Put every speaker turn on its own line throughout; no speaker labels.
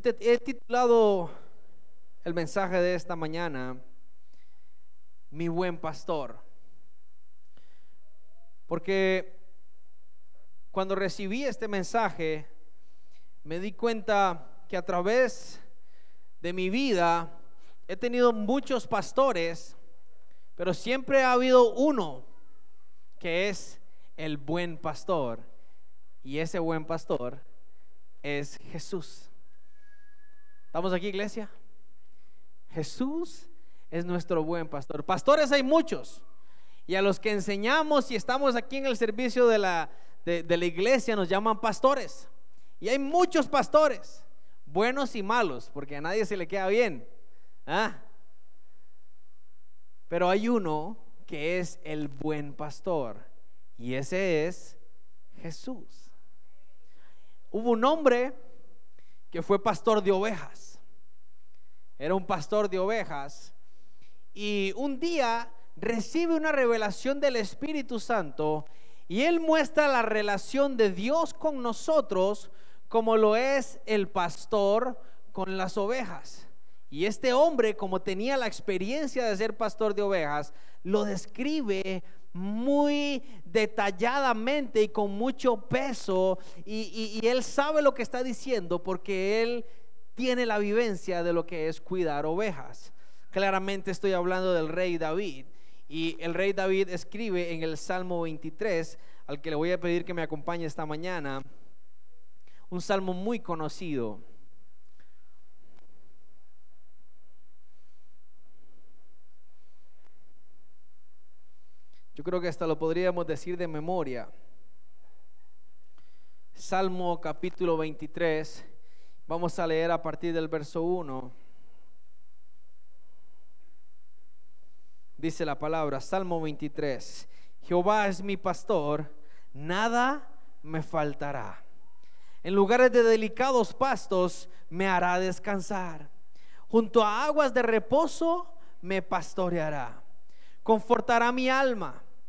He titulado el mensaje de esta mañana, Mi buen pastor. Porque cuando recibí este mensaje, me di cuenta que a través de mi vida he tenido muchos pastores, pero siempre ha habido uno que es el buen pastor. Y ese buen pastor es Jesús. ¿Estamos aquí, iglesia? Jesús es nuestro buen pastor. Pastores hay muchos. Y a los que enseñamos y estamos aquí en el servicio de la, de, la iglesia nos llaman pastores. Y hay muchos pastores, buenos y malos, porque a nadie se le queda bien. ¿Ah? Pero hay uno que es el buen pastor. Y ese es Jesús. Hubo un hombre que fue pastor de ovejas. Era un pastor de ovejas. Y un día recibe una revelación del Espíritu Santo y él muestra la relación de Dios con nosotros como lo es el pastor con las ovejas. Y este hombre, como tenía la experiencia de ser pastor de ovejas, lo describe muy detalladamente y con mucho peso y, él sabe lo que está diciendo porque él tiene la vivencia de lo que es cuidar ovejas. Claramente estoy hablando del rey David y el rey David escribe en el Salmo 23, al que le voy a pedir que me acompañe esta mañana, un salmo muy conocido. Yo creo que hasta lo podríamos decir de memoria. Salmo capítulo 23. Vamos a leer a partir del verso 1. Dice la palabra, Salmo 23. Jehová es mi pastor, nada me faltará. En lugares de delicados pastos me hará descansar. Junto a aguas de reposo me pastoreará. Confortará mi alma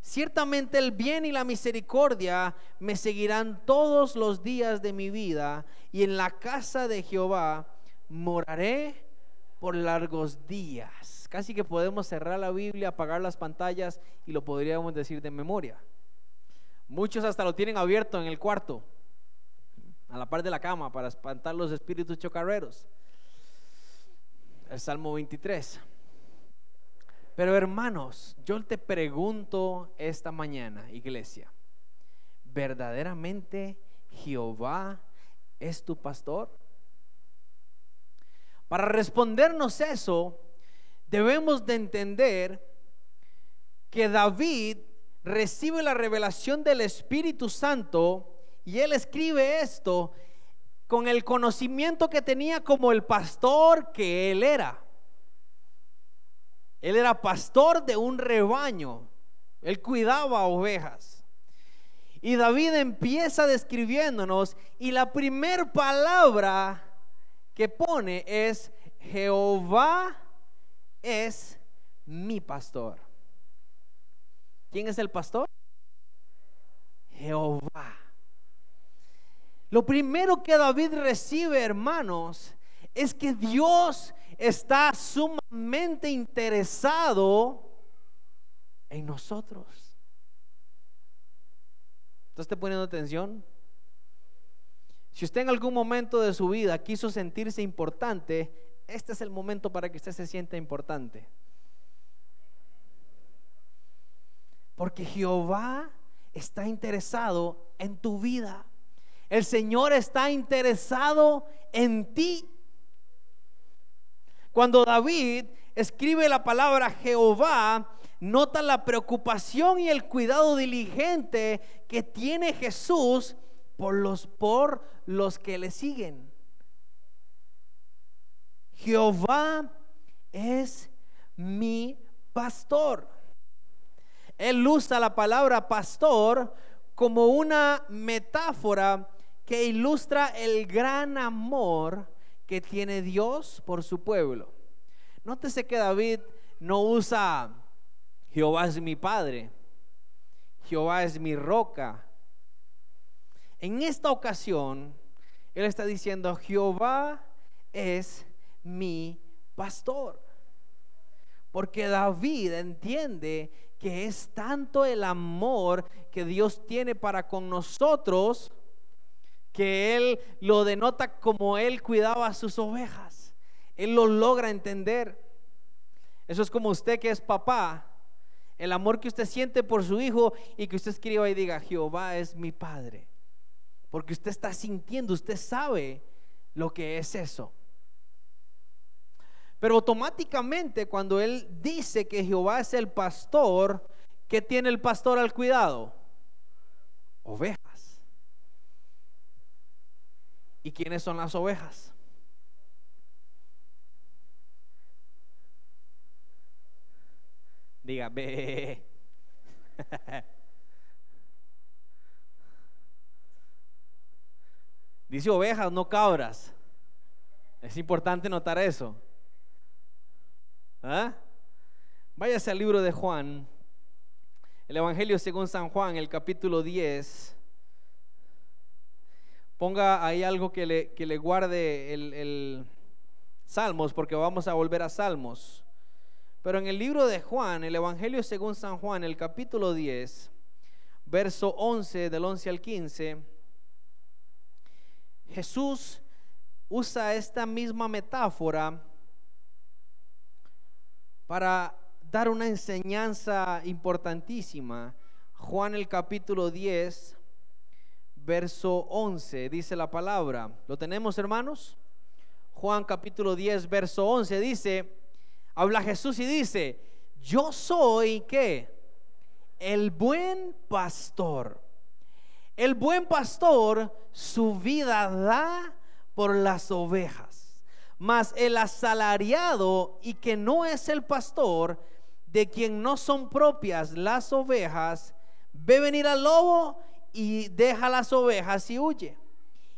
Ciertamente el bien y la misericordia me seguirán todos los días de mi vida y en la casa de Jehová moraré por largos días. Casi que podemos cerrar la Biblia, apagar las pantallas y lo podríamos decir de memoria. Muchos hasta lo tienen abierto en el cuarto, a la par de la cama, para espantar los espíritus chocarreros. El Salmo 23. Pero hermanos, yo te pregunto esta mañana, iglesia, ¿verdaderamente Jehová es tu pastor? Para respondernos eso, debemos de entender que David recibe la revelación del Espíritu Santo y él escribe esto con el conocimiento que tenía como el pastor que él era. Él era pastor de un rebaño. Él cuidaba ovejas. Y David empieza describiéndonos y la primera palabra que pone es Jehová es mi pastor. ¿Quién es el pastor? Jehová. Lo primero que David recibe, hermanos, es que Dios está sumamente interesado en nosotros. ¿Estás poniendo atención? Si usted en algún momento de su vida quiso sentirse importante, este es el momento para que usted se sienta importante. Porque Jehová está interesado en tu vida. El Señor está interesado en ti. Cuando David escribe la palabra Jehová, nota la preocupación y el cuidado diligente que tiene Jesús por los, por los que le siguen. Jehová es mi pastor. Él usa la palabra pastor como una metáfora que ilustra el gran amor que tiene Dios por su pueblo. Nótese que David no usa Jehová es mi padre, Jehová es mi roca. En esta ocasión, él está diciendo, Jehová es mi pastor. Porque David entiende que es tanto el amor que Dios tiene para con nosotros que Él lo denota como Él cuidaba a sus ovejas. Él lo logra entender. Eso es como usted que es papá, el amor que usted siente por su hijo y que usted escriba y diga, Jehová es mi Padre. Porque usted está sintiendo, usted sabe lo que es eso. Pero automáticamente cuando él dice que Jehová es el pastor, ¿qué tiene el pastor al cuidado? Ovejas. ¿Y quiénes son las ovejas? Diga, ve. Dice ovejas, no cabras. Es importante notar eso. ¿Ah? Váyase al libro de Juan, el Evangelio según San Juan, el capítulo 10. Ponga ahí algo que le, que le guarde el, el Salmos, porque vamos a volver a Salmos. Pero en el libro de Juan, el Evangelio según San Juan, el capítulo 10, verso 11, del 11 al 15, Jesús usa esta misma metáfora para dar una enseñanza importantísima. Juan el capítulo 10, verso 11, dice la palabra. ¿Lo tenemos, hermanos? Juan capítulo 10, verso 11 dice, habla Jesús y dice, yo soy qué? El buen pastor. El buen pastor su vida da por las ovejas. Mas el asalariado y que no es el pastor, de quien no son propias las ovejas, ve venir al lobo y deja las ovejas y huye.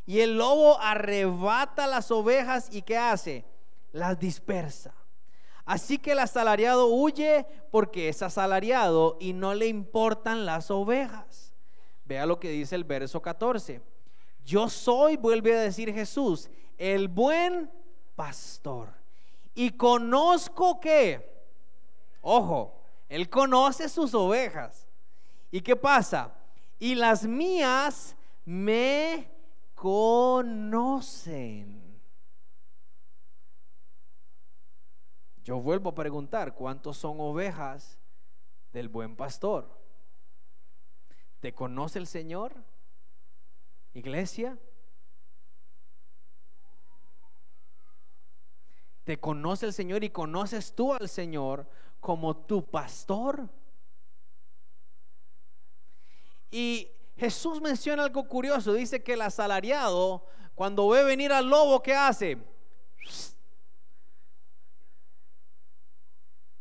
Y el lobo arrebata las ovejas y ¿qué hace? Las dispersa. Así que el asalariado huye porque es asalariado y no le importan las ovejas. Vea lo que dice el verso 14. Yo soy, vuelve a decir Jesús, el buen pastor. Y conozco que, ojo, él conoce sus ovejas. ¿Y qué pasa? Y las mías me conocen. Yo vuelvo a preguntar, ¿cuántos son ovejas del buen pastor? ¿Te conoce el Señor? Iglesia. te conoce el Señor y conoces tú al Señor como tu pastor. Y Jesús menciona algo curioso, dice que el asalariado, cuando ve venir al lobo, ¿qué hace?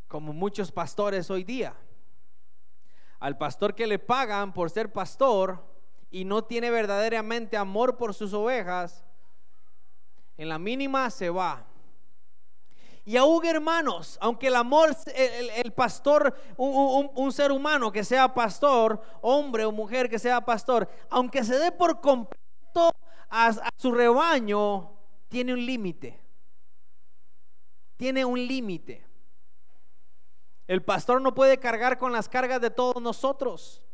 Como muchos pastores hoy día. Al pastor que le pagan por ser pastor y no tiene verdaderamente amor por sus ovejas, en la mínima se va. Y aún hermanos, aunque el amor, el, pastor, un, ser humano que sea pastor, hombre o mujer que sea pastor, aunque se dé por completo a, su rebaño, tiene un límite. Tiene un límite. El pastor no puede cargar con las cargas de todos nosotros.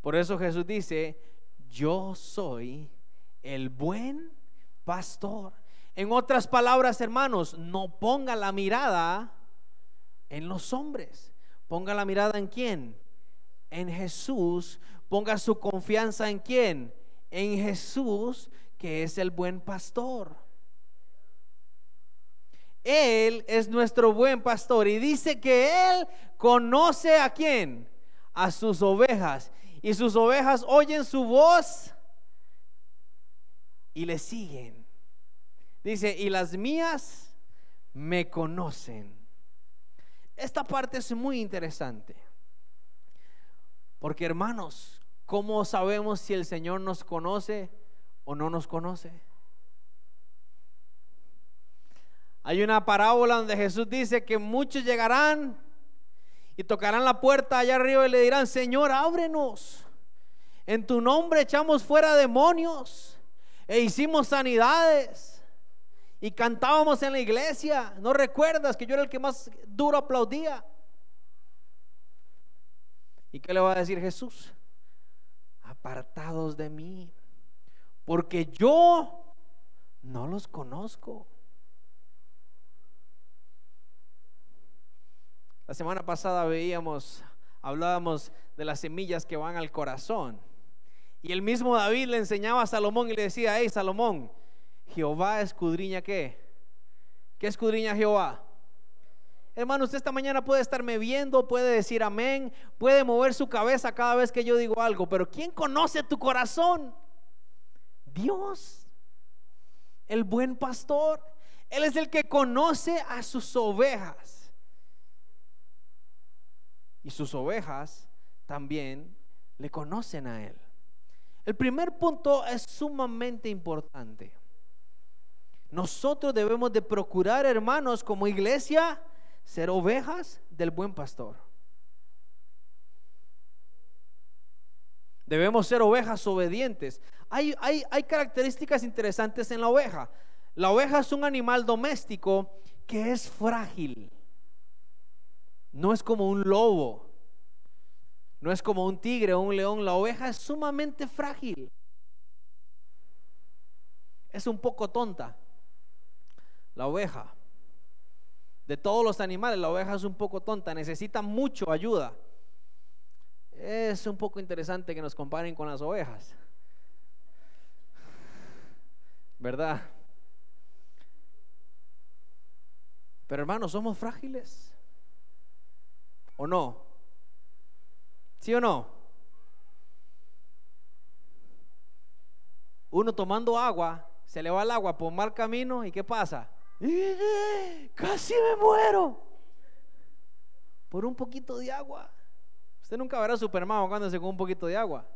Por eso Jesús dice, yo soy el buen pastor. En otras palabras, hermanos, no ponga la mirada en los hombres. Ponga la mirada en quién? En Jesús. Ponga su confianza en quién? En Jesús, que es el buen pastor. Él es nuestro buen pastor y dice que Él conoce a quién? A sus ovejas. Y sus ovejas oyen su voz y le siguen. Dice, y las mías me conocen. Esta parte es muy interesante. Porque hermanos, ¿cómo sabemos si el Señor nos conoce o no nos conoce? Hay una parábola donde Jesús dice que muchos llegarán y tocarán la puerta allá arriba y le dirán, Señor, ábrenos. En tu nombre echamos fuera demonios e hicimos sanidades y cantábamos en la iglesia. ¿No recuerdas que yo era el que más duro aplaudía? ¿Y qué le va a decir Jesús? Apartados de mí, porque yo no los conozco. La semana pasada veíamos, hablábamos de las semillas que van al corazón. Y el mismo David le enseñaba a Salomón y le decía, hey Salomón, Jehová escudriña qué? ¿Qué escudriña Jehová? Hermano, usted esta mañana puede estarme viendo, puede decir amén, puede mover su cabeza cada vez que yo digo algo, pero ¿quién conoce tu corazón? Dios, el buen pastor. Él es el que conoce a sus ovejas y sus ovejas también le conocen a Él. El primer punto es sumamente importante. Nosotros debemos de procurar, hermanos, como iglesia, ser ovejas del buen pastor. Debemos ser ovejas obedientes. Hay, hay, hay, características interesantes en la oveja. La oveja es un animal doméstico que es frágil. No es como un lobo. No es como un tigre o un león. La oveja es sumamente frágil. Es un poco tonta. La oveja. De todos los animales, la oveja es un poco tonta. Necesita mucho ayuda. Es un poco interesante que nos comparen con las ovejas. ¿Verdad? Pero hermanos, somos frágiles. ¿O no? ¿Sí o no? Uno tomando agua, se le va el agua por mal camino y ¿qué pasa? Casi me muero por un poquito de agua. Usted nunca verá a Superman ahogándose con un poquito de agua.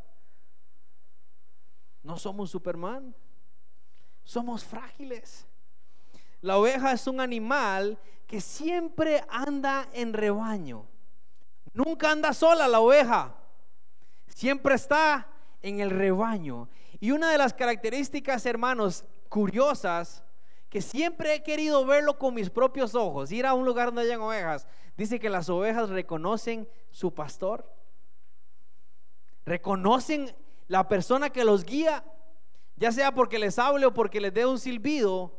No somos Superman. Somos frágiles. La oveja es un animal que siempre anda en rebaño. Nunca anda sola la oveja. Siempre está en el rebaño. Y una de las características, hermanos, curiosas, que siempre he querido verlo con mis propios ojos, ir a un lugar donde hayan ovejas, dice que las ovejas reconocen su pastor. Reconocen la persona que los guía, ya sea porque les hable o porque les dé un silbido.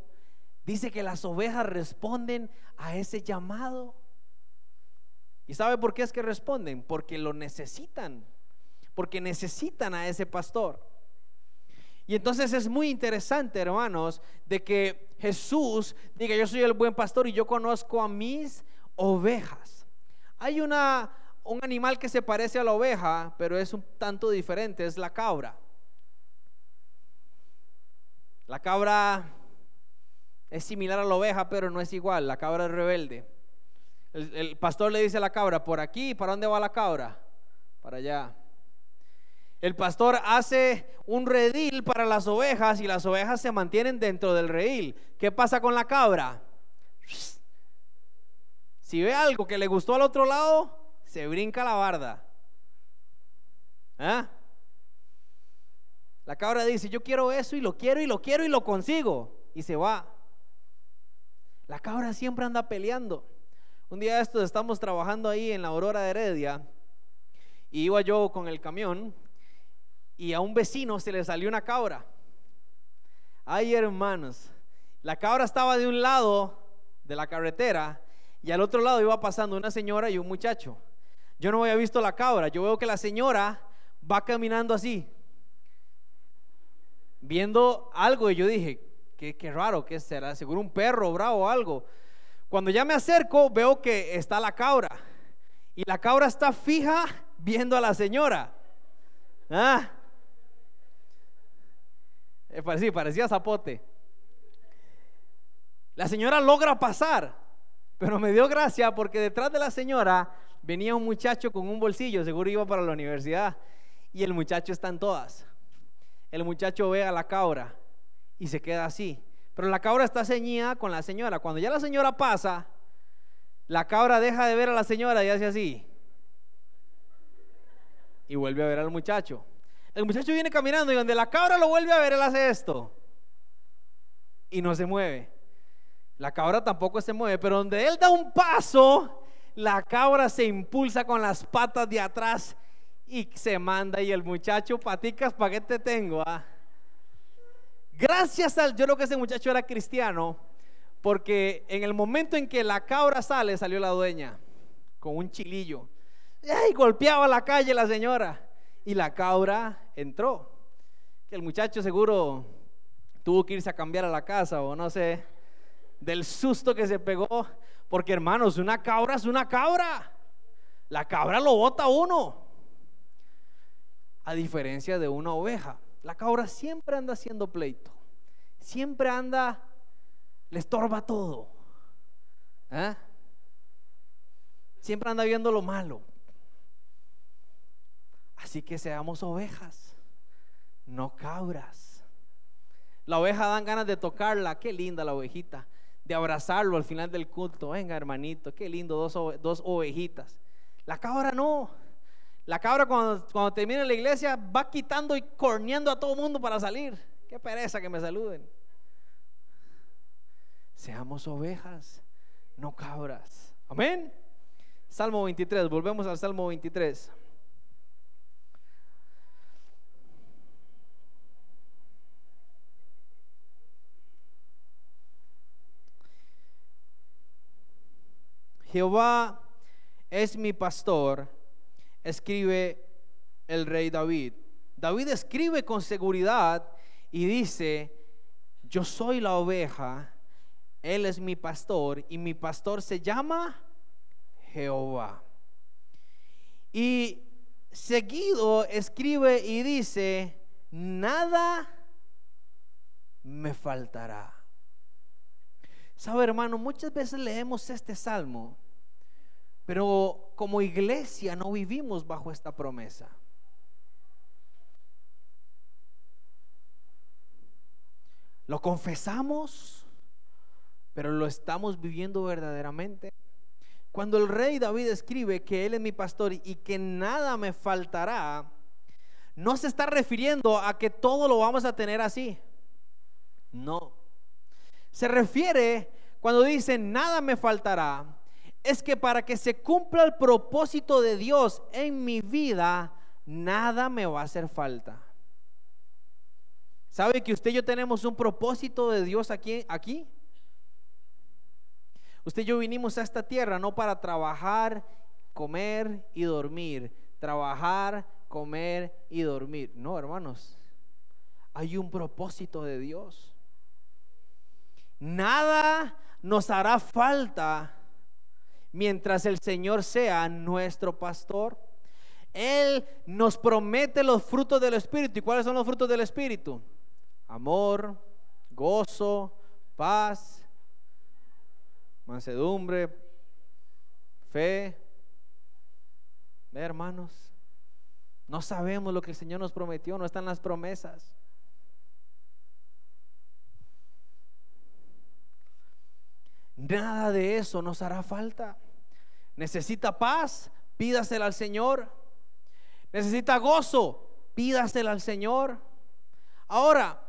Dice que las ovejas responden a ese llamado. ¿Y sabe por qué es que responden? Porque lo necesitan, porque necesitan a ese pastor. Y entonces es muy interesante, hermanos, de que Jesús diga, yo soy el buen pastor y yo conozco a mis ovejas. Hay una, un animal que se parece a la oveja, pero es un tanto diferente, es la cabra. La cabra es similar a la oveja, pero no es igual. La cabra es rebelde. El, pastor le dice a la cabra, por aquí, ¿para dónde va la cabra? Para allá. El pastor hace un redil para las ovejas y las ovejas se mantienen dentro del redil. ¿Qué pasa con la cabra? Si ve algo que le gustó al otro lado, se brinca la barda. ¿Ah? La cabra dice, yo quiero eso y lo quiero y lo quiero y lo consigo. Y se va. La cabra siempre anda peleando. Un día de estos estamos trabajando ahí en la Aurora de Heredia y iba yo con el camión y a un vecino se le salió una cabra. Ay, hermanos, la cabra estaba de un lado de la carretera y al otro lado iba pasando una señora y un muchacho. Yo no había visto la cabra, yo veo que la señora va caminando así, viendo algo y yo dije, qué, qué raro, ¿qué será? Seguro un perro bravo o algo. Cuando ya me acerco, veo que está la cabra. Y la cabra está fija viendo a la señora. Ah. Eh, sí, parecía zapote. La señora logra pasar, pero me dio gracia porque detrás de la señora venía un muchacho con un bolsillo, seguro iba para la universidad, y el muchacho está en todas. El muchacho ve a la cabra y se queda así. Pero la cabra está ceñida con la señora. Cuando ya la señora pasa, la cabra deja de ver a la señora y hace así. Y vuelve a ver al muchacho. El muchacho viene caminando y donde la cabra lo vuelve a ver, él hace esto. Y no se mueve. La cabra tampoco se mueve, pero donde él da un paso, la cabra se impulsa con las patas de atrás y se manda. Y el muchacho, paticas, ¿para qué te tengo? Ah? Gracias al, yo creo que ese muchacho era cristiano, porque en el momento en que la cabra sale, salió la dueña con un chilillo. Y golpeaba la calle la señora. Y la cabra entró. Que el muchacho seguro tuvo que irse a cambiar a la casa o no sé, del susto que se pegó. Porque hermanos, una cabra es una cabra. La cabra lo bota uno. A diferencia de una oveja. La cabra siempre anda haciendo pleito. Siempre anda, le estorba todo. ¿eh? Siempre anda viendo lo malo. Así que seamos ovejas, no cabras. La oveja dan ganas de tocarla, qué linda la ovejita, de abrazarlo al final del culto. Venga, hermanito, qué lindo, dos, dos ovejitas. La cabra no. La cabra cuando, cuando termina la iglesia va quitando y corneando a todo el mundo para salir. Qué pereza que me saluden. Seamos ovejas, no cabras. Amén. Salmo 23, volvemos al Salmo 23. Jehová es mi pastor, escribe el rey David. David escribe con seguridad y dice, yo soy la oveja, él es mi pastor y mi pastor se llama Jehová. Y seguido escribe y dice, nada me faltará. Sabe, hermano, muchas veces leemos este salmo, pero como iglesia no vivimos bajo esta promesa. Lo confesamos, pero lo estamos viviendo verdaderamente. Cuando el rey David escribe que Él es mi pastor y que nada me faltará, no se está refiriendo a que todo lo vamos a tener así. No. Se refiere cuando dice nada me faltará, es que para que se cumpla el propósito de Dios en mi vida, nada me va a hacer falta. ¿Sabe que usted y yo tenemos un propósito de Dios aquí? aquí? Usted y yo vinimos a esta tierra no para trabajar, comer y dormir. Trabajar, comer y dormir. No, hermanos. Hay un propósito de Dios. Nada nos hará falta mientras el Señor sea nuestro pastor. Él nos promete los frutos del Espíritu. ¿Y cuáles son los frutos del Espíritu? Amor, gozo, paz, mansedumbre, fe. ¿Ve, hermanos? No sabemos lo que el Señor nos prometió, no están las promesas. Nada de eso nos hará falta. Necesita paz, pídasela al Señor. Necesita gozo, pídasela al Señor. Ahora,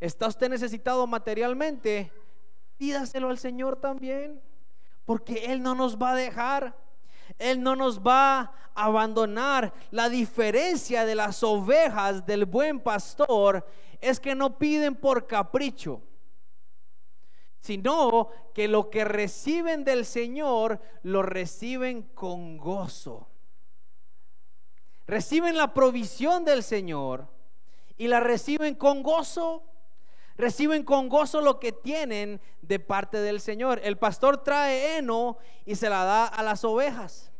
¿está usted necesitado materialmente? Pídaselo al Señor también, porque Él no nos va a dejar. Él no nos va a abandonar. La diferencia de las ovejas del buen pastor es que no piden por capricho sino que lo que reciben del Señor lo reciben con gozo. Reciben la provisión del Señor y la reciben con gozo. Reciben con gozo lo que tienen de parte del Señor. El pastor trae heno y se la da a las ovejas.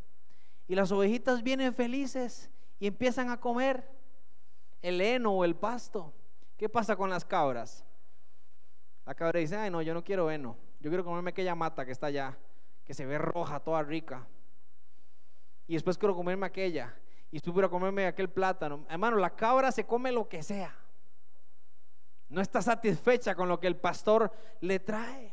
Y las ovejitas vienen felices y empiezan a comer el heno o el pasto. ¿Qué pasa con las cabras? La cabra dice, ay no, yo no quiero heno. Yo quiero comerme aquella mata que está allá, que se ve roja, toda rica. Y después quiero comerme aquella. Y después quiero comerme aquel plátano. Hermano, la cabra se come lo que sea. No está satisfecha con lo que el pastor le trae.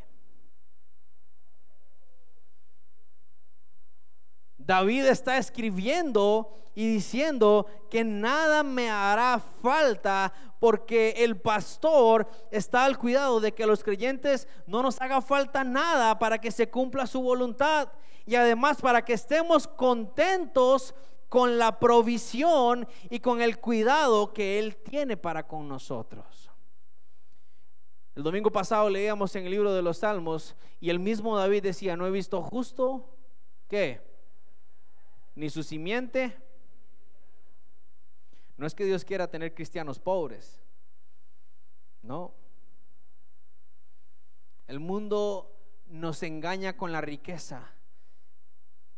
David está escribiendo y diciendo que nada me hará falta porque el pastor está al cuidado de que los creyentes no nos haga falta nada para que se cumpla su voluntad y además para que estemos contentos con la provisión y con el cuidado que Él tiene para con nosotros. El domingo pasado leíamos en el libro de los Salmos y el mismo David decía, no he visto justo, ¿qué? Ni su simiente. No es que Dios quiera tener cristianos pobres, no. El mundo nos engaña con la riqueza,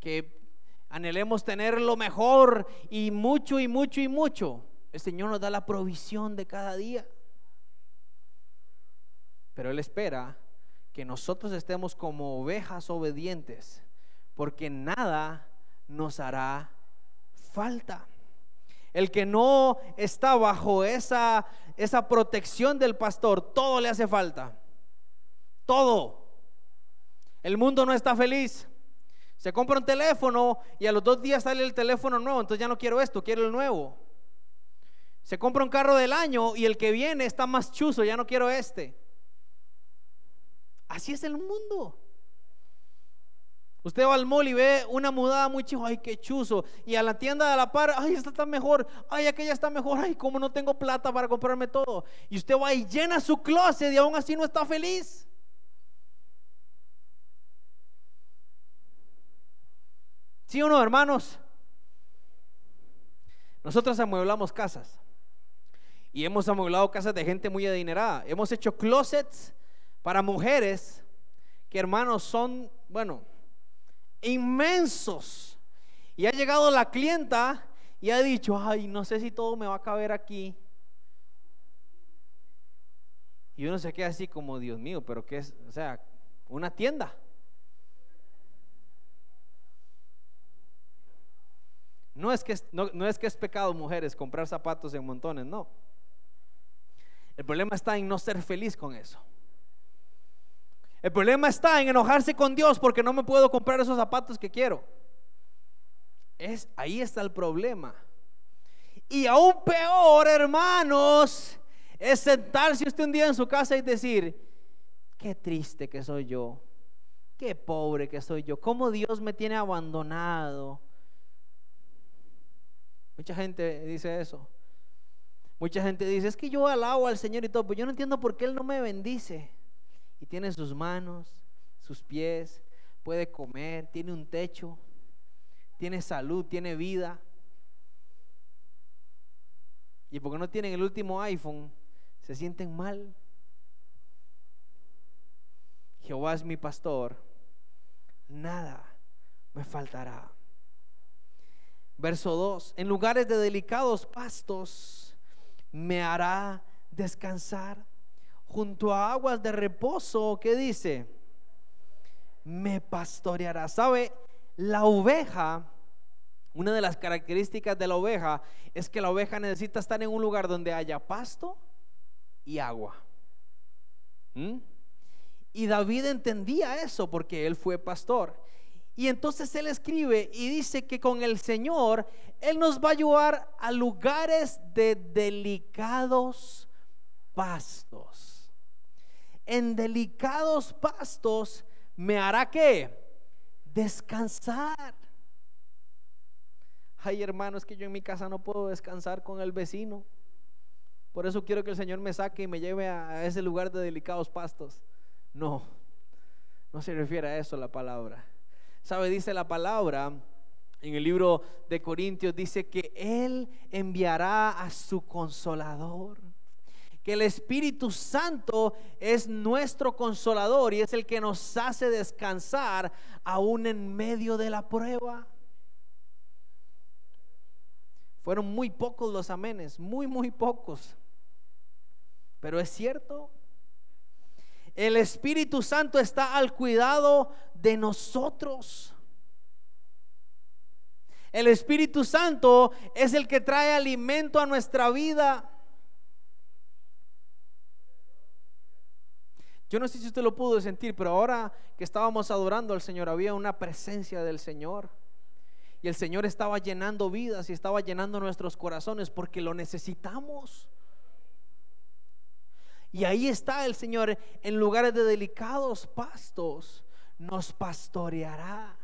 que anhelemos tener lo mejor y mucho y mucho y mucho. El Señor nos da la provisión de cada día. Pero Él espera que nosotros estemos como ovejas obedientes, porque nada nos hará falta. El que no está bajo esa, esa protección del pastor, todo le hace falta. Todo. El mundo no está feliz. Se compra un teléfono y a los dos días sale el teléfono nuevo, entonces ya no quiero esto, quiero el nuevo. Se compra un carro del año y el que viene está más chuzo, ya no quiero este. Así es el mundo. Usted va al mall y ve una mudada muy chiva, ay, qué chuzo. Y a la tienda de la par, ay, esta está mejor, ay, aquella está mejor, ay, como no tengo plata para comprarme todo. Y usted va y llena su closet y aún así no está feliz. ¿Sí o no, hermanos? Nosotros amueblamos casas. Y hemos amueblado casas de gente muy adinerada. Hemos hecho closets para mujeres que, hermanos, son, bueno, inmensos. Y ha llegado la clienta y ha dicho, ay, no sé si todo me va a caber aquí. Y uno se queda así como, Dios mío, pero ¿qué es? O sea, una tienda. No es, que, no, no es que es pecado, mujeres, comprar zapatos en montones, no. El problema está en no ser feliz con eso. El problema está en enojarse con Dios porque no me puedo comprar esos zapatos que quiero. Es, ahí está el problema. Y aún peor, hermanos, es sentarse usted un día en su casa y decir, qué triste que soy yo, qué pobre que soy yo, cómo Dios me tiene abandonado. Mucha gente dice eso. Mucha gente dice, es que yo alabo al Señor y todo, pero yo no entiendo por qué Él no me bendice y tiene sus manos, sus pies, puede comer, tiene un techo, tiene salud, tiene vida. Y porque no tienen el último iPhone, se sienten mal. Jehová es mi pastor, nada me faltará. Verso 2, en lugares de delicados pastos me hará descansar junto a aguas de reposo, ¿qué dice? Me pastoreará. ¿Sabe? La oveja, una de las características de la oveja es que la oveja necesita estar en un lugar donde haya pasto y agua. ¿Mm? Y David entendía eso porque él fue pastor. Y entonces él escribe y dice que con el Señor Él nos va a ayudar a lugares de delicados pastos en delicados pastos me hará que descansar. Ay, hermano, es que yo en mi casa no puedo descansar con el vecino. Por eso quiero que el Señor me saque y me lleve a ese lugar de delicados pastos. No, no se refiere a eso la palabra. ¿Sabe? Dice la palabra en el libro de Corintios, dice que Él enviará a su consolador que el Espíritu Santo es nuestro consolador y es el que nos hace descansar aún en medio de la prueba. Fueron muy pocos los amenes, muy, muy pocos. Pero es cierto. El Espíritu Santo está al cuidado de nosotros. El Espíritu Santo es el que trae alimento a nuestra vida. Yo no sé si usted lo pudo sentir, pero ahora que estábamos adorando al Señor, había una presencia del Señor. Y el Señor estaba llenando vidas y estaba llenando nuestros corazones porque lo necesitamos. Y ahí está el Señor en lugares de delicados pastos. Nos pastoreará.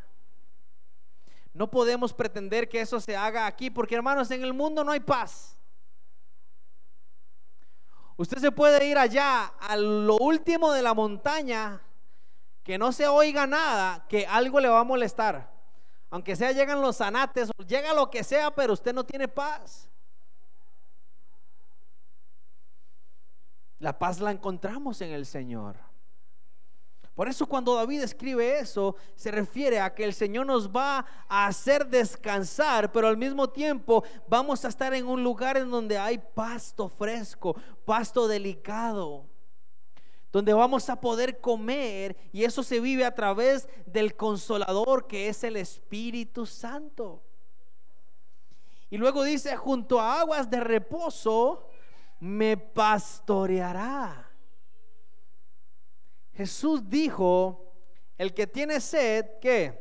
No podemos pretender que eso se haga aquí porque hermanos, en el mundo no hay paz. Usted se puede ir allá a lo último de la montaña, que no se oiga nada, que algo le va a molestar. Aunque sea llegan los zanates, llega lo que sea, pero usted no tiene paz. La paz la encontramos en el Señor. Por eso cuando David escribe eso, se refiere a que el Señor nos va a hacer descansar, pero al mismo tiempo vamos a estar en un lugar en donde hay pasto fresco, pasto delicado, donde vamos a poder comer y eso se vive a través del consolador que es el Espíritu Santo. Y luego dice, junto a aguas de reposo, me pastoreará. Jesús dijo, el que tiene sed, ¿qué?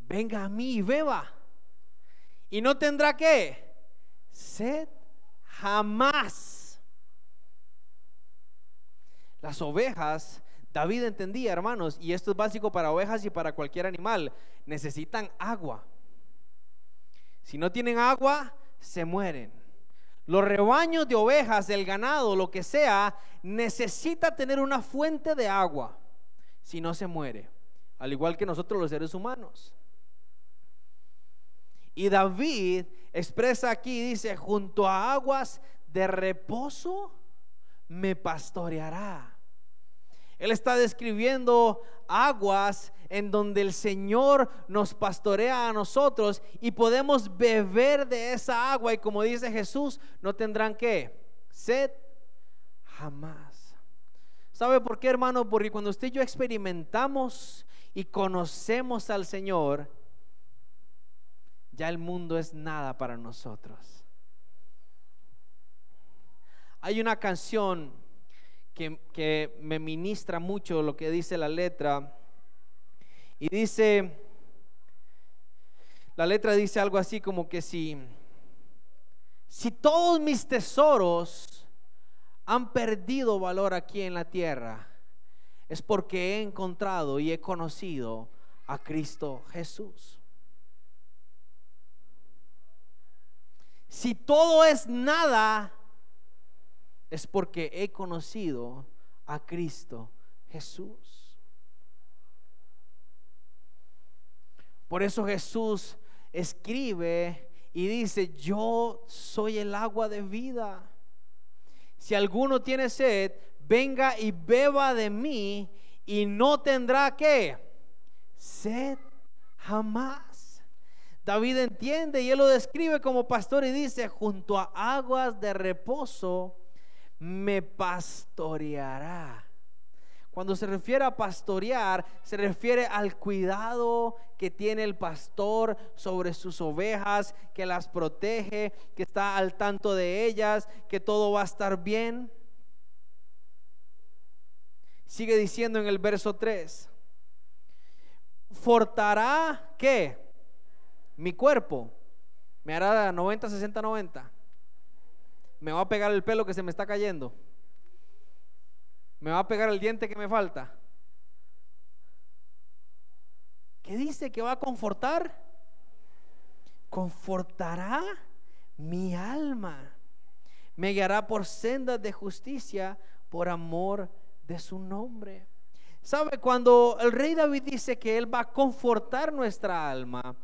Venga a mí y beba. Y no tendrá qué? Sed jamás. Las ovejas, David entendía, hermanos, y esto es básico para ovejas y para cualquier animal, necesitan agua. Si no tienen agua, se mueren. Los rebaños de ovejas, el ganado, lo que sea, necesita tener una fuente de agua, si no se muere, al igual que nosotros los seres humanos. Y David expresa aquí, dice, junto a aguas de reposo me pastoreará. Él está describiendo aguas en donde el Señor nos pastorea a nosotros y podemos beber de esa agua y como dice Jesús, no tendrán que sed jamás. ¿Sabe por qué, hermano? Porque cuando usted y yo experimentamos y conocemos al Señor, ya el mundo es nada para nosotros. Hay una canción que, me ministra mucho lo que dice la letra. Y dice, la letra dice algo así como que si, si todos mis tesoros han perdido valor aquí en la tierra, es porque he encontrado y he conocido a Cristo Jesús. Si todo es nada, es porque he conocido a Cristo Jesús. Por eso Jesús escribe y dice, yo soy el agua de vida. Si alguno tiene sed, venga y beba de mí y no tendrá que sed jamás. David entiende y él lo describe como pastor y dice, junto a aguas de reposo me pastoreará. Cuando se refiere a pastorear, se refiere al cuidado que tiene el pastor sobre sus ovejas, que las protege, que está al tanto de ellas, que todo va a estar bien. Sigue diciendo en el verso 3, fortará qué? Mi cuerpo. Me hará 90, 60, 90 me va a pegar el pelo que se me está cayendo, me va a pegar el diente que me falta. ¿Qué dice que va a confortar? Confortará mi alma. Me guiará por sendas de justicia por amor de su nombre. ¿Sabe? Cuando el rey David dice que él va a confortar nuestra alma,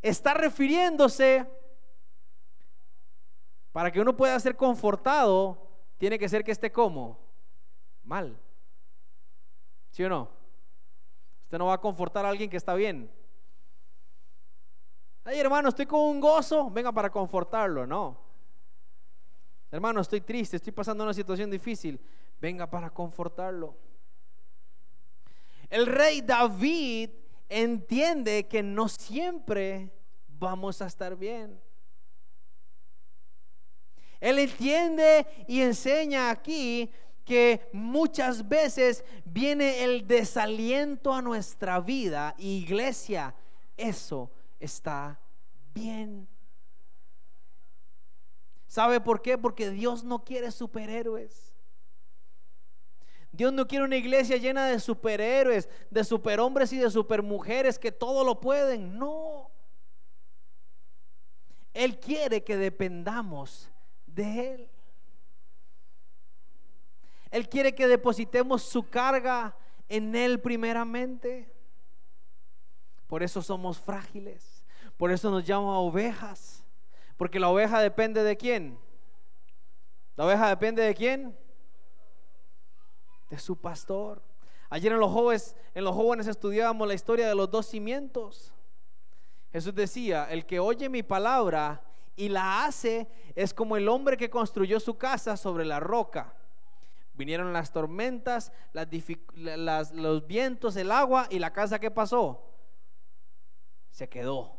está refiriéndose para que uno pueda ser confortado, tiene que ser que esté como mal. ¿Sí o no? Usted no va a confortar a alguien que está bien. Ay, hermano, estoy con un gozo, venga para confortarlo, no. Hermano, estoy triste, estoy pasando una situación difícil. venga para confortarlo. El rey David entiende que no siempre vamos a estar bien. Él entiende y enseña aquí que muchas veces viene el desaliento a nuestra vida. Iglesia, eso está bien. ¿Sabe por qué? Porque Dios no quiere superhéroes. Dios no quiere una iglesia llena de superhéroes, de superhombres y de supermujeres que todo lo pueden. No. Él quiere que dependamos de Él. Él quiere que depositemos su carga en Él primeramente. Por eso somos frágiles. Por eso nos llama ovejas. Porque la oveja depende de quién. La oveja depende de quién. De su pastor. Ayer en los jóvenes, en los jóvenes estudiábamos la historia de los dos cimientos. Jesús decía, el que oye mi palabra y la hace es como el hombre que construyó su casa sobre la roca. Vinieron las tormentas, los vientos, el agua y la casa que pasó se quedó.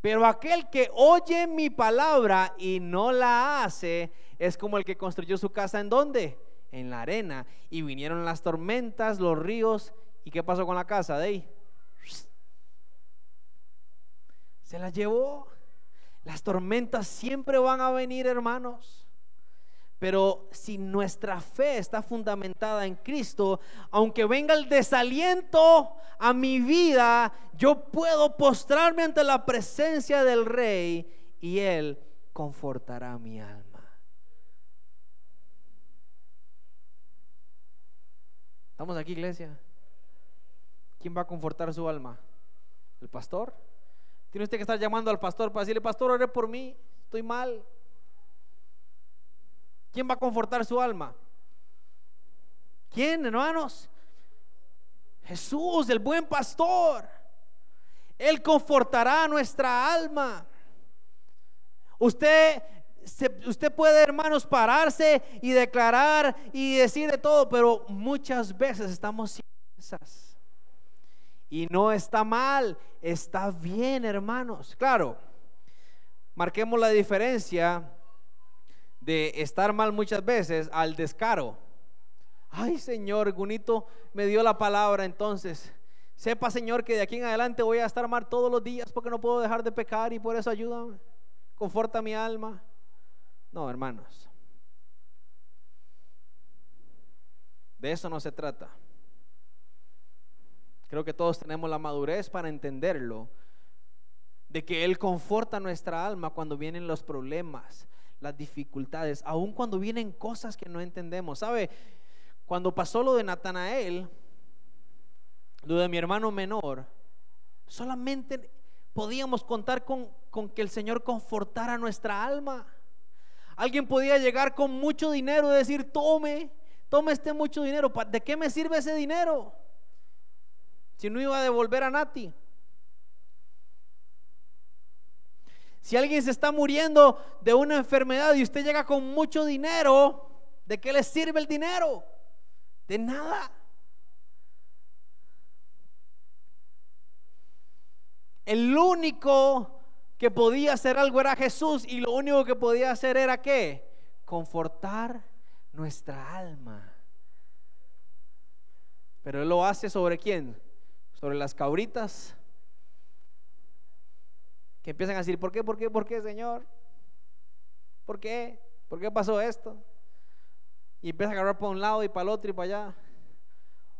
Pero aquel que oye mi palabra y no la hace es como el que construyó su casa en dónde? En la arena. Y vinieron las tormentas, los ríos. ¿Y qué pasó con la casa de ahí? Se la llevó. Las tormentas siempre van a venir, hermanos. Pero si nuestra fe está fundamentada en Cristo, aunque venga el desaliento a mi vida, yo puedo postrarme ante la presencia del Rey y Él confortará mi alma. ¿Estamos aquí, iglesia? ¿Quién va a confortar su alma? ¿El pastor? Tiene usted que estar llamando al pastor para decirle, pastor, ore por mí, estoy mal. ¿Quién va a confortar su alma? ¿Quién, hermanos? Jesús, el buen pastor. Él confortará nuestra alma. Usted, usted puede, hermanos, pararse y declarar y decir de todo, pero muchas veces estamos sin esas. Y no está mal, está bien, hermanos. Claro, marquemos la diferencia de estar mal muchas veces al descaro. Ay, Señor, Gunito me dio la palabra entonces. Sepa, Señor, que de aquí en adelante voy a estar mal todos los días porque no puedo dejar de pecar y por eso ayúdame. Conforta mi alma. No, hermanos. De eso no se trata. Creo que todos tenemos la madurez para entenderlo. De que Él conforta nuestra alma cuando vienen los problemas, las dificultades, aun cuando vienen cosas que no entendemos. ¿Sabe? Cuando pasó lo de Natanael, lo de mi hermano menor, solamente podíamos contar con, con que el Señor confortara nuestra alma. Alguien podía llegar con mucho dinero y decir, tome, tome este mucho dinero. ¿De qué me sirve ese dinero? Si no iba a devolver a Nati. Si alguien se está muriendo de una enfermedad y usted llega con mucho dinero, ¿de qué le sirve el dinero? De nada. El único que podía hacer algo era Jesús y lo único que podía hacer era qué? Confortar nuestra alma. Pero Él lo hace sobre quién? Sobre las cabritas que empiezan a decir, ¿por qué, por qué, por qué, Señor? ¿Por qué? ¿Por qué pasó esto? Y empiezan a agarrar para un lado y para el otro y para allá.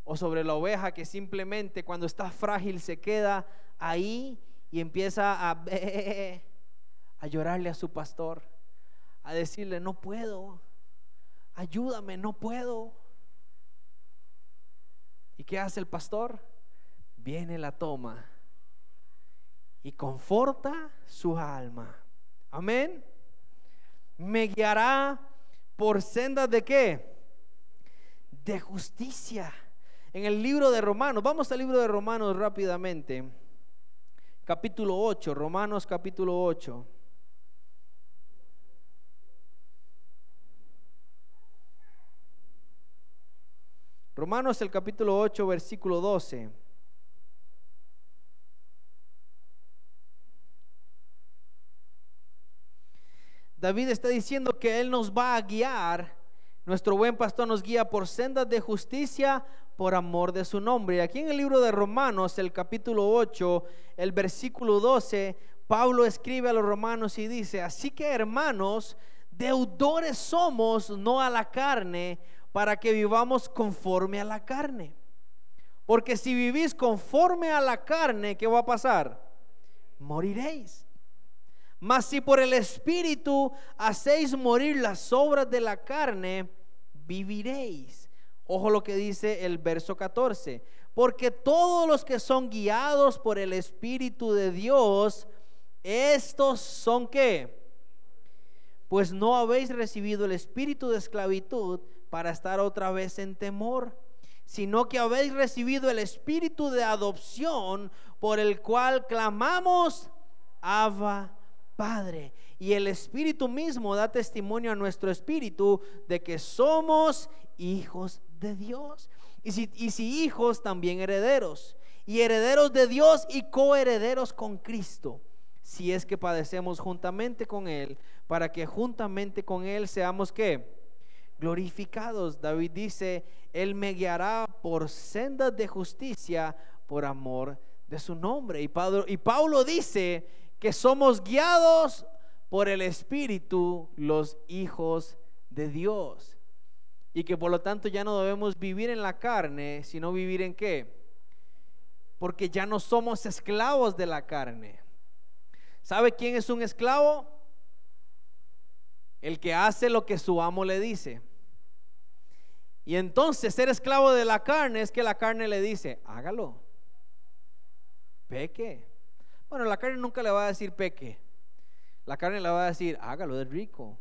O sobre la oveja que simplemente cuando está frágil se queda ahí y empieza a, a llorarle a su pastor, a decirle, no puedo, ayúdame, no puedo. ¿Y qué hace el pastor? Viene la toma y conforta su alma. Amén. Me guiará por sendas de qué? De justicia. En el libro de Romanos, vamos al libro de Romanos rápidamente. Capítulo 8, Romanos capítulo 8. Romanos el capítulo 8, versículo 12. David está diciendo que Él nos va a guiar. Nuestro buen pastor nos guía por sendas de justicia por amor de su nombre. Aquí en el libro de Romanos, el capítulo 8, el versículo 12, Pablo escribe a los romanos y dice, así que hermanos, deudores somos, no a la carne, para que vivamos conforme a la carne. Porque si vivís conforme a la carne, ¿qué va a pasar? Moriréis. Mas si por el Espíritu hacéis morir las obras de la carne, viviréis. Ojo lo que dice el verso 14. Porque todos los que son guiados por el Espíritu de Dios, estos son qué? Pues no habéis recibido el espíritu de esclavitud para estar otra vez en temor, sino que habéis recibido el espíritu de adopción por el cual clamamos, Abba Padre. Y el Espíritu mismo da testimonio a nuestro espíritu de que somos hijos de Dios. Y si, y si hijos, también herederos. Y herederos de Dios y coherederos con Cristo. Si es que padecemos juntamente con Él, para que juntamente con Él seamos que glorificados. David dice, Él me guiará por sendas de justicia por amor de su nombre. Y Pablo, y Paulo dice, que somos guiados por el Espíritu los hijos de Dios. Y que por lo tanto ya no debemos vivir en la carne, sino vivir en qué? Porque ya no somos esclavos de la carne. ¿Sabe quién es un esclavo? El que hace lo que su amo le dice. Y entonces ser esclavo de la carne es que la carne le dice, hágalo, peque, bueno, la carne nunca le va a decir peque. La carne le va a decir, hágalo, es rico.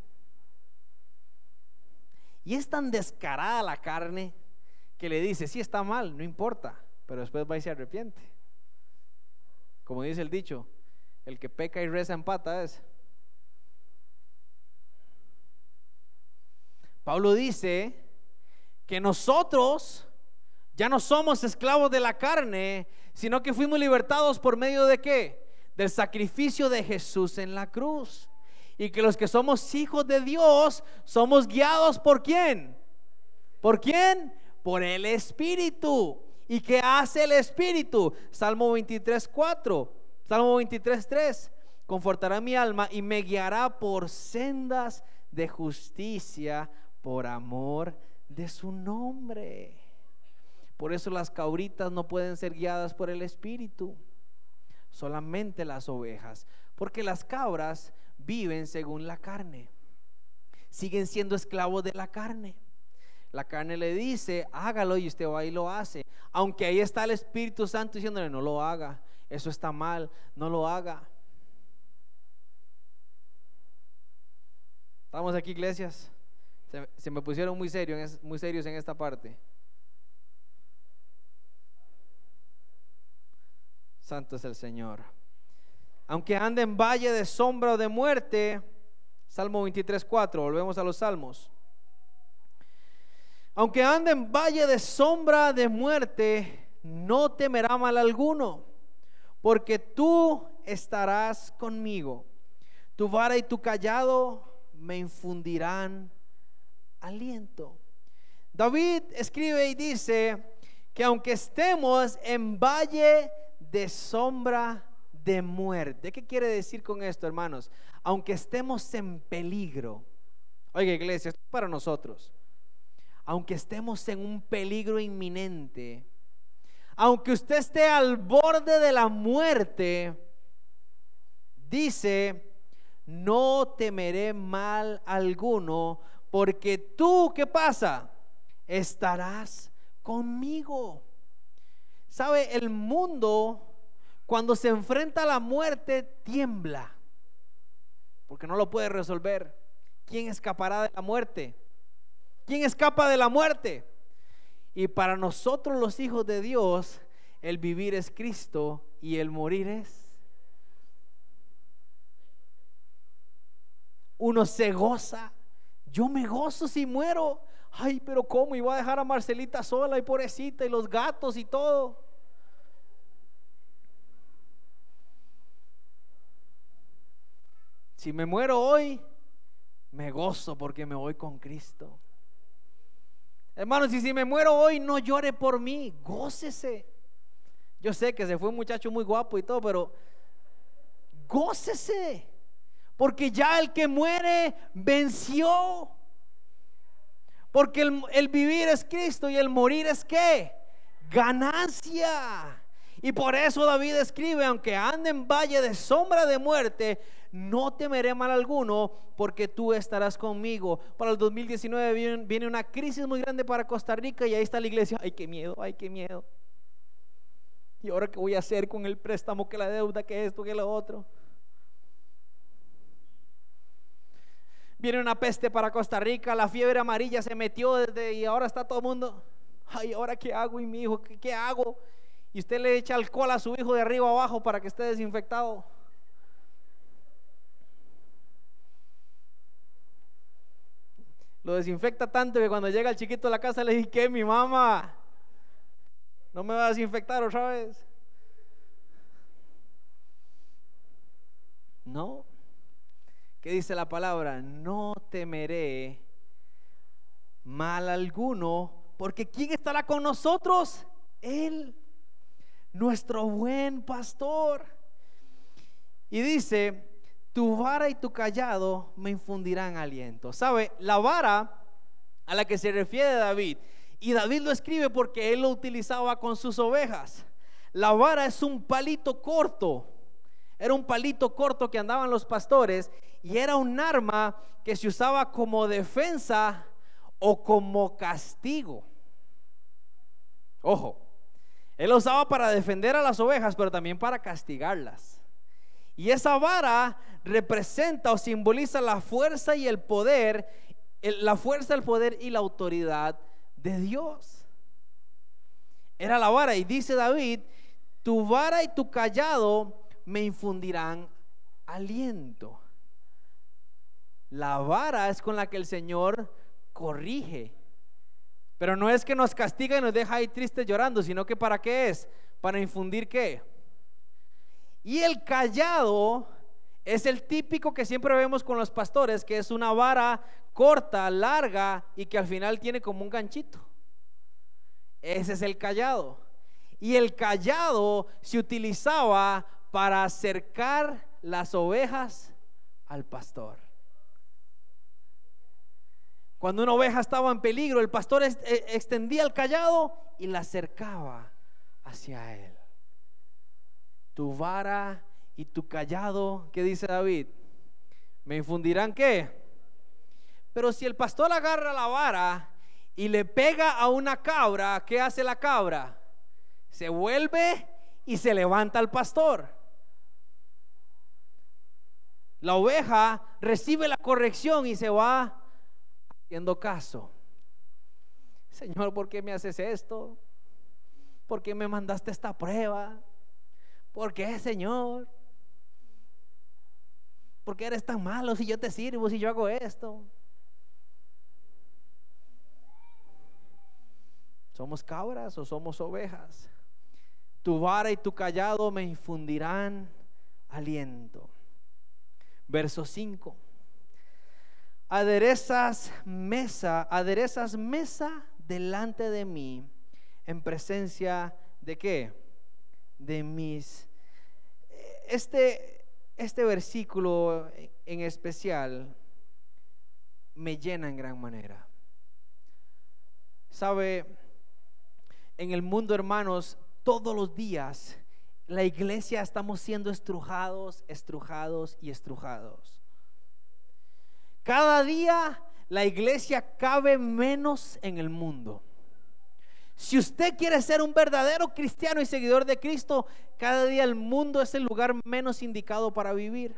Y es tan descarada la carne que le dice, sí está mal, no importa, pero después va y se arrepiente. Como dice el dicho, el que peca y reza empata es. Pablo dice que nosotros ya no somos esclavos de la carne, sino que fuimos libertados por medio de qué? Del sacrificio de Jesús en la cruz. Y que los que somos hijos de Dios somos guiados por quién? ¿Por quién? Por el Espíritu. ¿Y qué hace el Espíritu? Salmo 23, 4. Salmo 23, 3. Confortará mi alma y me guiará por sendas de justicia por amor de su nombre. Por eso las cabritas no pueden ser guiadas por el Espíritu, solamente las ovejas, porque las cabras viven según la carne, siguen siendo esclavos de la carne. La carne le dice, hágalo y usted va y lo hace. Aunque ahí está el Espíritu Santo diciéndole, no lo haga, eso está mal, no lo haga. Estamos aquí, iglesias. Se, me pusieron muy, muy serios en esta parte. Santo es el Señor. Aunque ande en valle de sombra o de muerte, Salmo 23, 4, volvemos a los salmos. Aunque ande en valle de sombra de muerte, no temerá mal alguno, porque tú estarás conmigo. Tu vara y tu callado me infundirán aliento. David escribe y dice que aunque estemos en valle de sombra de muerte. ¿Qué quiere decir con esto, hermanos? Aunque estemos en peligro, oiga iglesia, esto es para nosotros. Aunque estemos en un peligro inminente, aunque usted esté al borde de la muerte, dice, no temeré mal alguno, porque tú, ¿qué pasa? Estarás conmigo. ¿Sabe? El mundo cuando se enfrenta a la muerte tiembla, porque no lo puede resolver. ¿Quién escapará de la muerte? ¿Quién escapa de la muerte? Y para nosotros los hijos de Dios, el vivir es Cristo y el morir es... Uno se goza. Yo me gozo si muero. Ay, pero ¿cómo? Iba a dejar a Marcelita sola y pobrecita y los gatos y todo. Si me muero hoy, me gozo porque me voy con Cristo. Hermanos, y si me muero hoy, no llore por mí, gócese. Yo sé que se fue un muchacho muy guapo y todo, pero gócese. Porque ya el que muere venció. Porque el, vivir es Cristo y el morir es qué? Ganancia. Y por eso David escribe, aunque ande en valle de sombra de muerte, no temeré mal alguno porque tú estarás conmigo. Para el 2019 viene, una crisis muy grande para Costa Rica y ahí está la iglesia. Ay, qué miedo, ay, qué miedo. ¿Y ahora qué voy a hacer con el préstamo, que la deuda, que esto, que lo otro? Viene una peste para Costa Rica, la fiebre amarilla se metió desde y ahora está todo el mundo. Ay, ¿ahora qué hago? Y mi hijo, ¿qué, hago? Y usted le echa alcohol a su hijo de arriba abajo para que esté desinfectado. Lo desinfecta tanto que cuando llega el chiquito a la casa le dije, ¿qué mi mamá? ¿No me va a desinfectar otra vez? No. ¿Qué dice la palabra? No temeré mal alguno, porque ¿quién estará con nosotros? Él, nuestro buen pastor. Y dice, tu vara y tu callado me infundirán aliento. ¿Sabe? La vara a la que se refiere David, y David lo escribe porque él lo utilizaba con sus ovejas. La vara es un palito corto, era un palito corto que andaban los pastores y era un arma que se usaba como defensa o como castigo. Ojo, él lo usaba para defender a las ovejas, pero también para castigarlas. Y esa vara representa o simboliza la fuerza y el poder, la fuerza, el poder y la autoridad de Dios. Era la vara y dice David, tu vara y tu callado me infundirán aliento. La vara es con la que el Señor corrige. Pero no es que nos castiga y nos deja ahí tristes llorando, sino que para qué es? Para infundir qué? Y el callado es el típico que siempre vemos con los pastores, que es una vara corta, larga y que al final tiene como un ganchito. Ese es el callado. Y el callado se utilizaba para acercar las ovejas al pastor. Cuando una oveja estaba en peligro, el pastor eh, extendía el callado y la acercaba hacia él tu vara y tu callado, ¿qué dice David? ¿Me infundirán qué? Pero si el pastor agarra la vara y le pega a una cabra, ¿qué hace la cabra? Se vuelve y se levanta al pastor. La oveja recibe la corrección y se va haciendo caso. Señor, ¿por qué me haces esto? ¿Por qué me mandaste esta prueba? ¿Por qué, Señor? ¿Por qué eres tan malo si yo te sirvo, si yo hago esto? ¿Somos cabras o somos ovejas? Tu vara y tu callado me infundirán aliento. Verso 5. Aderezas mesa, aderezas mesa delante de mí en presencia de qué? De mis este, este versículo en especial me llena en gran manera. Sabe, en el mundo, hermanos, todos los días la iglesia estamos siendo estrujados, estrujados y estrujados. Cada día la iglesia cabe menos en el mundo. Si usted quiere ser un verdadero cristiano y seguidor de Cristo, cada día el mundo es el lugar menos indicado para vivir.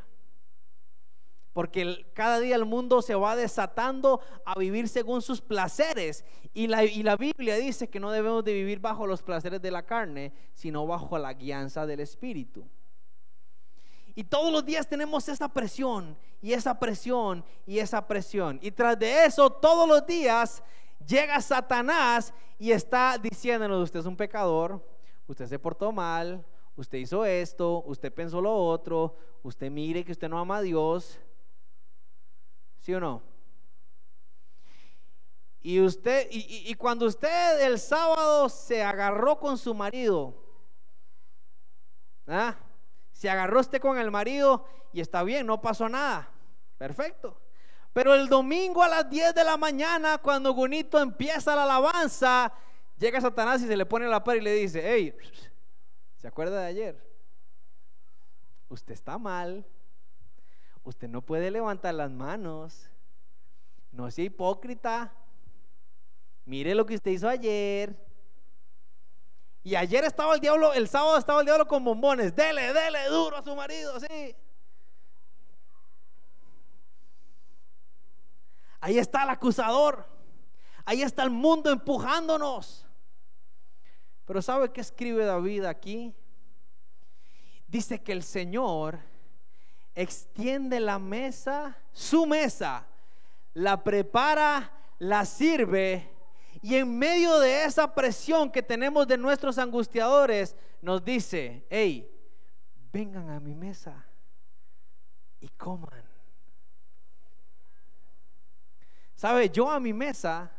Porque cada día el mundo se va desatando a vivir según sus placeres. Y la, Biblia dice que no debemos de vivir bajo los placeres de la carne, sino bajo la guianza del Espíritu. Y todos los días tenemos esa presión y esa presión y esa presión. Y tras de eso, todos los días llega Satanás y está diciéndonos, usted es un pecador, usted se portó mal, usted hizo esto, usted pensó lo otro, usted mire que usted no ama a Dios. ¿Sí o no? Y usted, y, cuando usted el sábado se agarró con su marido, ¿ah? Se agarró usted con el marido y está bien, no pasó nada. Perfecto. Pero el domingo a las 10 de la mañana, cuando Gunito empieza la alabanza, llega Satanás y se le pone la par y le dice, hey, ¿se acuerda de ayer? Usted está mal. Usted no puede levantar las manos. No sea hipócrita. Mire lo que usted hizo ayer. Y ayer estaba el diablo, el sábado estaba el diablo con bombones. Dele, dele duro a su marido, sí. Ahí está el acusador. Ahí está el mundo empujándonos. Pero ¿sabe qué escribe David aquí? Dice que el Señor extiende la mesa, su mesa, la prepara, la sirve y en medio de esa presión que tenemos de nuestros angustiadores, nos dice, hey, vengan a mi mesa y coman. ¿Sabe? Yo a mi mesa,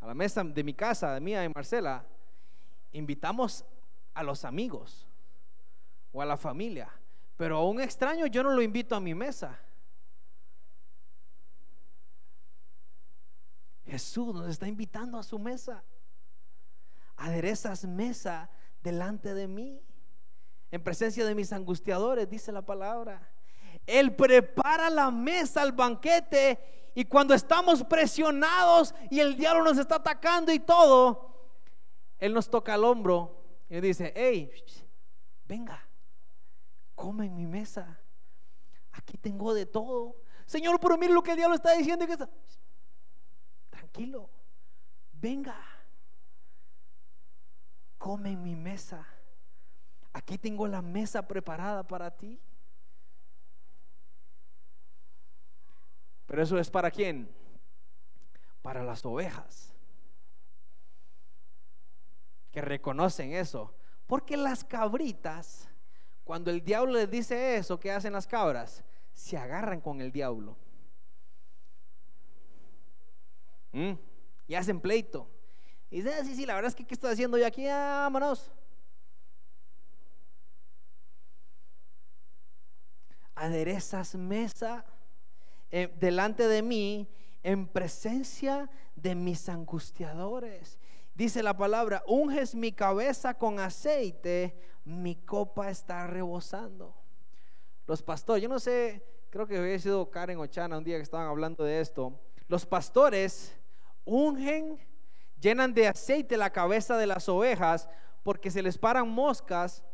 a la mesa de mi casa, de mía y Marcela, invitamos a los amigos o a la familia, pero a un extraño yo no lo invito a mi mesa. Jesús nos está invitando a su mesa. Aderezas mesa delante de mí, en presencia de mis angustiadores, dice la palabra. Él prepara la mesa al banquete y cuando estamos presionados y el diablo nos está atacando y todo, Él nos toca el hombro y dice, hey, venga, come en mi mesa. Aquí tengo de todo. Señor, pero mire lo que el diablo está diciendo. Que está tranquilo, venga, come en mi mesa. Aquí tengo la mesa preparada para ti. Pero eso es para quién? Para las ovejas. Que reconocen eso. Porque las cabritas, cuando el diablo les dice eso, ¿qué hacen las cabras? Se agarran con el diablo. Mm. Y hacen pleito. Y dicen, ah, sí, sí, la verdad es que ¿qué estoy haciendo yo aquí? Ah, vámonos. Aderezas mesa eh, delante de mí en presencia de mis angustiadores. Dice la palabra, unges mi cabeza con aceite, mi copa está rebosando. Los pastores, yo no sé, creo que había sido Karen Ochana un día que estaban hablando de esto. Los pastores ungen, llenan de aceite la cabeza de las ovejas porque se les paran moscas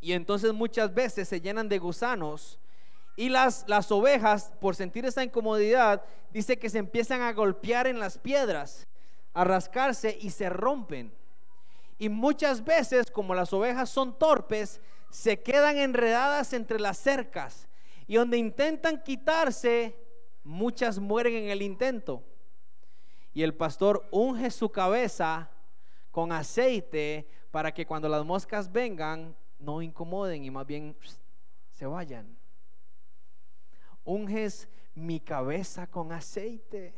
y entonces muchas veces se llenan de gusanos. Y las, las ovejas, por sentir esa incomodidad, dice que se empiezan a golpear en las piedras, a rascarse y se rompen. Y muchas veces, como las ovejas son torpes, se quedan enredadas entre las cercas. Y donde intentan quitarse, muchas mueren en el intento y el pastor unge su cabeza con aceite para que cuando las moscas vengan no incomoden y más bien se vayan. Unges mi cabeza con aceite.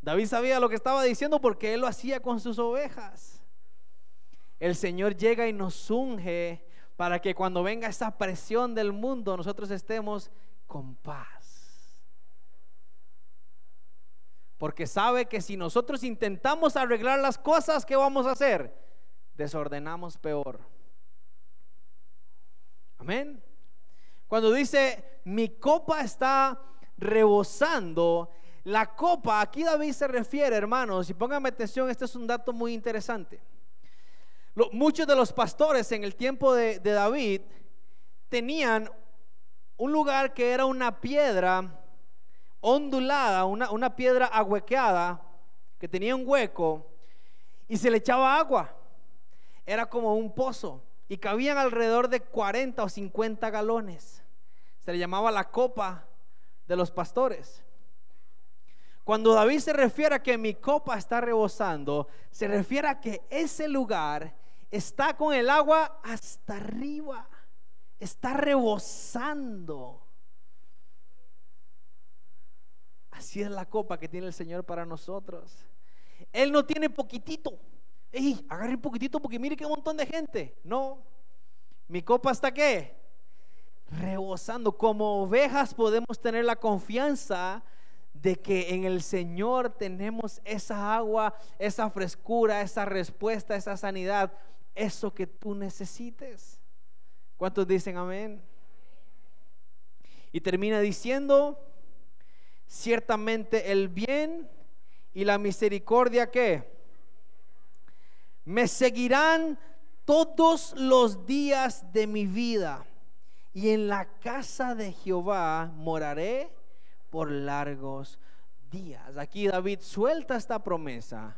David sabía lo que estaba diciendo porque él lo hacía con sus ovejas. El Señor llega y nos unge para que cuando venga esa presión del mundo nosotros estemos con paz. Porque sabe que si nosotros intentamos arreglar las cosas, ¿qué vamos a hacer? Desordenamos peor. Amén. Cuando dice, mi copa está rebosando, la copa, aquí David se refiere, hermanos, y pónganme atención, este es un dato muy interesante. muchos de los pastores en el tiempo de David tenían un lugar que era una piedra ondulada, una, piedra ahuequeada que tenía un hueco y se le echaba agua. Era como un pozo y cabían alrededor de 40 o 50 galones. Se le llamaba la copa de los pastores. Cuando David se refiere a que mi copa está rebosando, se refiere a que ese lugar está con el agua hasta arriba, está rebosando. Así es la copa que tiene el Señor para nosotros. Él no tiene poquitito. Ey, agarre un poquitito porque mire qué montón de gente. No, mi copa está qué? Rebosando. Como ovejas podemos tener la confianza de que en el Señor tenemos esa agua, esa frescura, esa respuesta, esa sanidad, eso que tú necesites. ¿Cuántos dicen amén? Y termina diciendo, ciertamente el bien y la misericordia que me seguirán todos los días de mi vida y en la casa de Jehová moraré por largos días. Aquí David suelta esta promesa,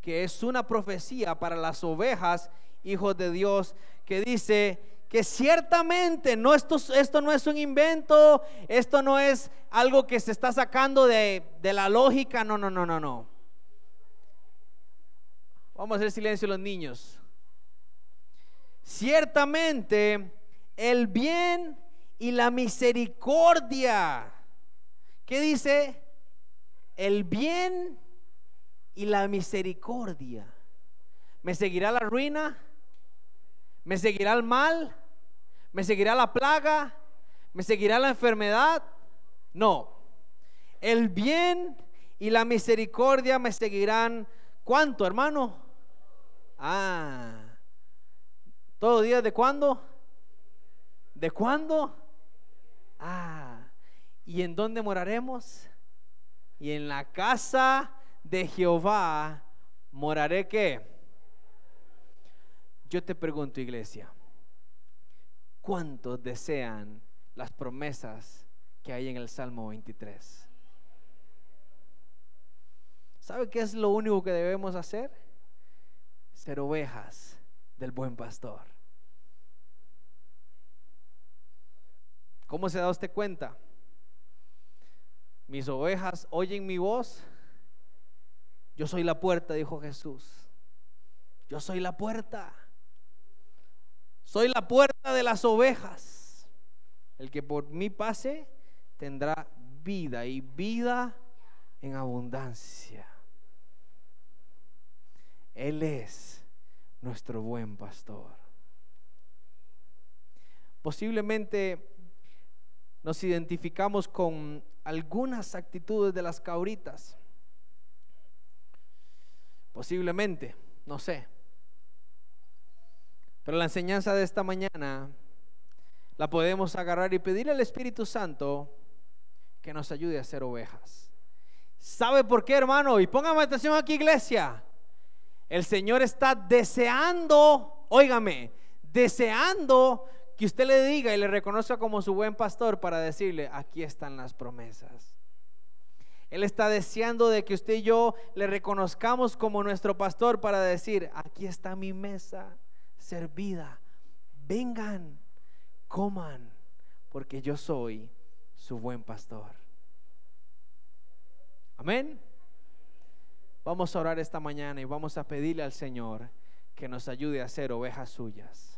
que es una profecía para las ovejas, hijos de Dios, que dice que ciertamente no esto, esto no es un invento, esto no es algo que se está sacando de, de la lógica, no, no, no, no, no. Vamos a hacer silencio los niños. Ciertamente el bien y la misericordia ¿Qué dice? El bien y la misericordia. ¿Me seguirá la ruina? ¿Me seguirá el mal? ¿Me seguirá la plaga? ¿Me seguirá la enfermedad? No. El bien y la misericordia me seguirán. ¿Cuánto, hermano? Ah. ¿Todo día de cuándo? ¿De cuándo? Ah. ¿Y en dónde moraremos? Y en la casa de Jehová moraré qué? Yo te pregunto, iglesia, ¿cuántos desean las promesas que hay en el Salmo 23? ¿Sabe qué es lo único que debemos hacer? Ser ovejas del buen pastor. ¿Cómo se da usted cuenta? Mis ovejas oyen mi voz. Yo soy la puerta, dijo Jesús. Yo soy la puerta. Soy la puerta de las ovejas. El que por mí pase tendrá vida y vida en abundancia. Él es nuestro buen pastor. Posiblemente nos identificamos con algunas actitudes de las cauritas. Posiblemente, no sé. Pero la enseñanza de esta mañana la podemos agarrar y pedirle al Espíritu Santo que nos ayude a ser ovejas. ¿Sabe por qué, hermano? Y póngame atención aquí, iglesia. El Señor está deseando, óigame, deseando que usted le diga y le reconozca como su buen pastor para decirle, aquí están las promesas. Él está deseando de que usted y yo le reconozcamos como nuestro pastor para decir, aquí está mi mesa servida. Vengan, coman, porque yo soy su buen pastor. Amén. Vamos a orar esta mañana y vamos a pedirle al Señor que nos ayude a ser ovejas suyas.